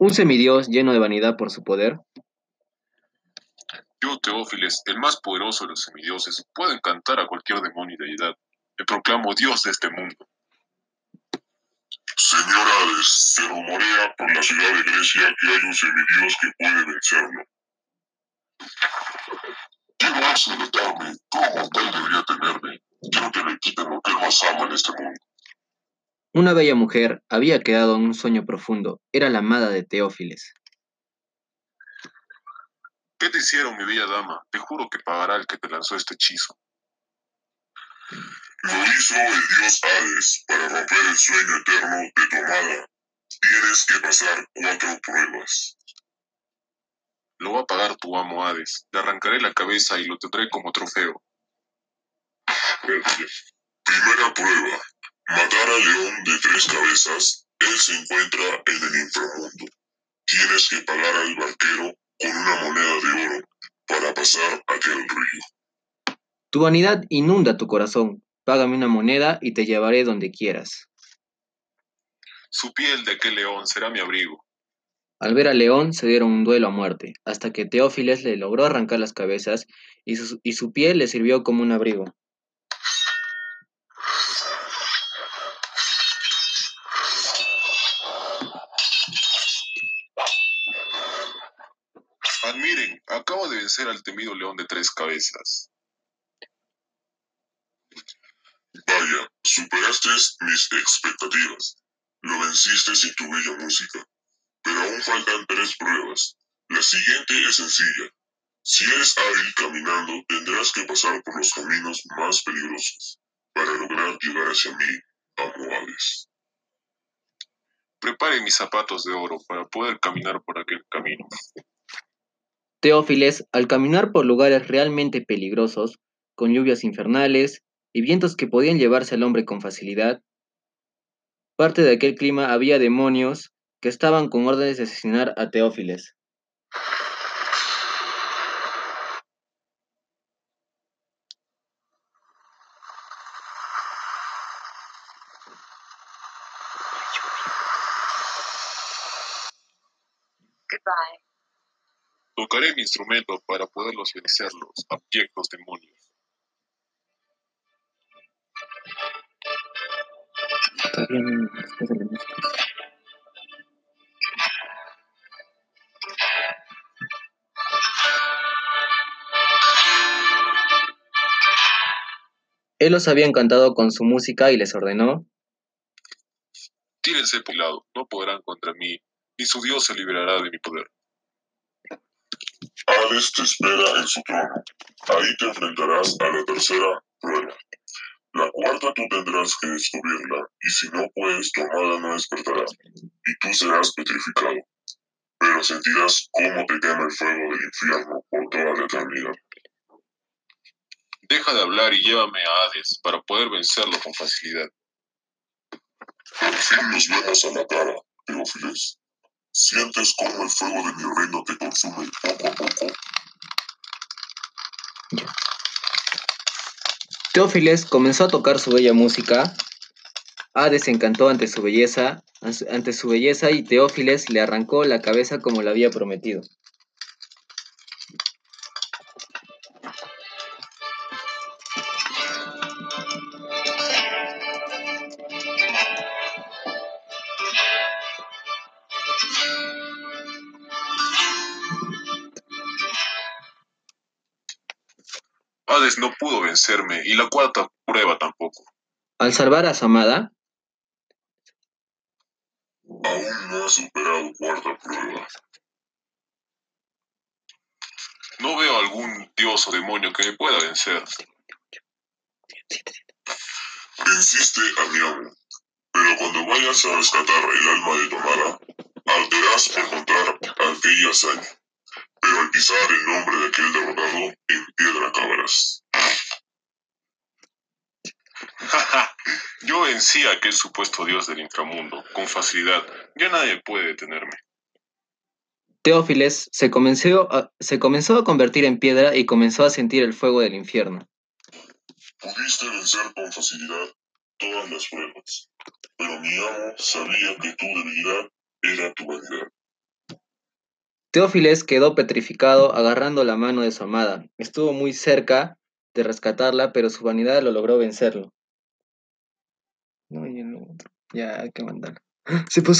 ¿Un semidios lleno de vanidad por su poder? Yo, Teófiles, el más poderoso de los semidioses, puedo encantar a cualquier demonio y deidad. Me proclamo Dios de este mundo. Señor Hades, se rumorea por la ciudad de Grecia que hay un semidios que puede vencerlo. ¿Qué no hace retarme? Todo mortal debería temerme. Quiero que me quiten lo que él más ama en este mundo. Una bella mujer había quedado en un sueño profundo. Era la amada de Teófiles. ¿Qué te hicieron, mi bella dama? Te juro que pagará el que te lanzó este hechizo. Lo hizo el dios Hades para romper el sueño eterno de tu amada. Tienes que pasar cuatro pruebas. Lo va a pagar tu amo Hades. Le arrancaré la cabeza y lo tendré como trofeo. Primera prueba. Matar al león de tres cabezas. Él se encuentra en el inframundo. Tienes que pagar al barquero con una moneda de oro para pasar aquel río. Tu vanidad inunda tu corazón. Págame una moneda y te llevaré donde quieras. Su piel de aquel león será mi abrigo. Al ver al león se dieron un duelo a muerte, hasta que Teófiles le logró arrancar las cabezas y su, y su piel le sirvió como un abrigo. Acabo de vencer al temido león de tres cabezas. Vaya, superaste mis expectativas. Lo venciste sin tu bella música. Pero aún faltan tres pruebas. La siguiente es sencilla. Si eres hábil caminando, tendrás que pasar por los caminos más peligrosos para lograr llegar hacia mí, amo Hades. Prepare mis zapatos de oro para poder caminar por aquel camino. Teófiles, al caminar por lugares realmente peligrosos, con lluvias infernales y vientos que podían llevarse al hombre con facilidad, parte de aquel clima había demonios que estaban con órdenes de asesinar a Teófiles. Tocaré mi instrumento para poderlos vencer los abyectos demonios. Él los había encantado con su música y les ordenó, Tírense por lado, no podrán contra mí, y su Dios se liberará de mi poder. Hades te espera en su trono. Ahí te enfrentarás a la tercera prueba. La cuarta tú tendrás que descubrirla, y si no puedes, tu amada no despertará, y tú serás petrificado. Pero sentirás cómo te quema el fuego del infierno por toda la eternidad. Deja de hablar y llévame a Hades para poder vencerlo con facilidad. Por fin nos vemos a la cara, Teófiles. Sientes cómo el fuego de mi reino te consume poco a poco. Teófiles comenzó a tocar su bella música. Hades se encantó ante su belleza, ante su belleza y Teófiles le arrancó la cabeza como le había prometido. Hades no pudo vencerme y la cuarta prueba tampoco. Al salvar a su amada, Aún no has superado cuarta prueba. No veo algún dios o demonio que me pueda vencer. Venciste a mi amo, pero cuando vayas a rescatar el alma de tu amada, arderás por contar aquella hazaña. Pero al pisar el nombre de aquel derrotado, piedra acabarás. Yo vencí a aquel supuesto dios del inframundo con facilidad. Ya nadie puede detenerme. Teófiles se comenzó, a, se comenzó a convertir en piedra y comenzó a sentir el fuego del infierno. Pudiste vencer con facilidad todas las pruebas, pero mi amo sabía que tu debilidad era tu vanidad. Teófiles quedó petrificado agarrando la mano de su amada. Estuvo muy cerca de rescatarla, pero su vanidad lo logró vencerlo. No, y el otro. Ya, hay que mandar. Se pasó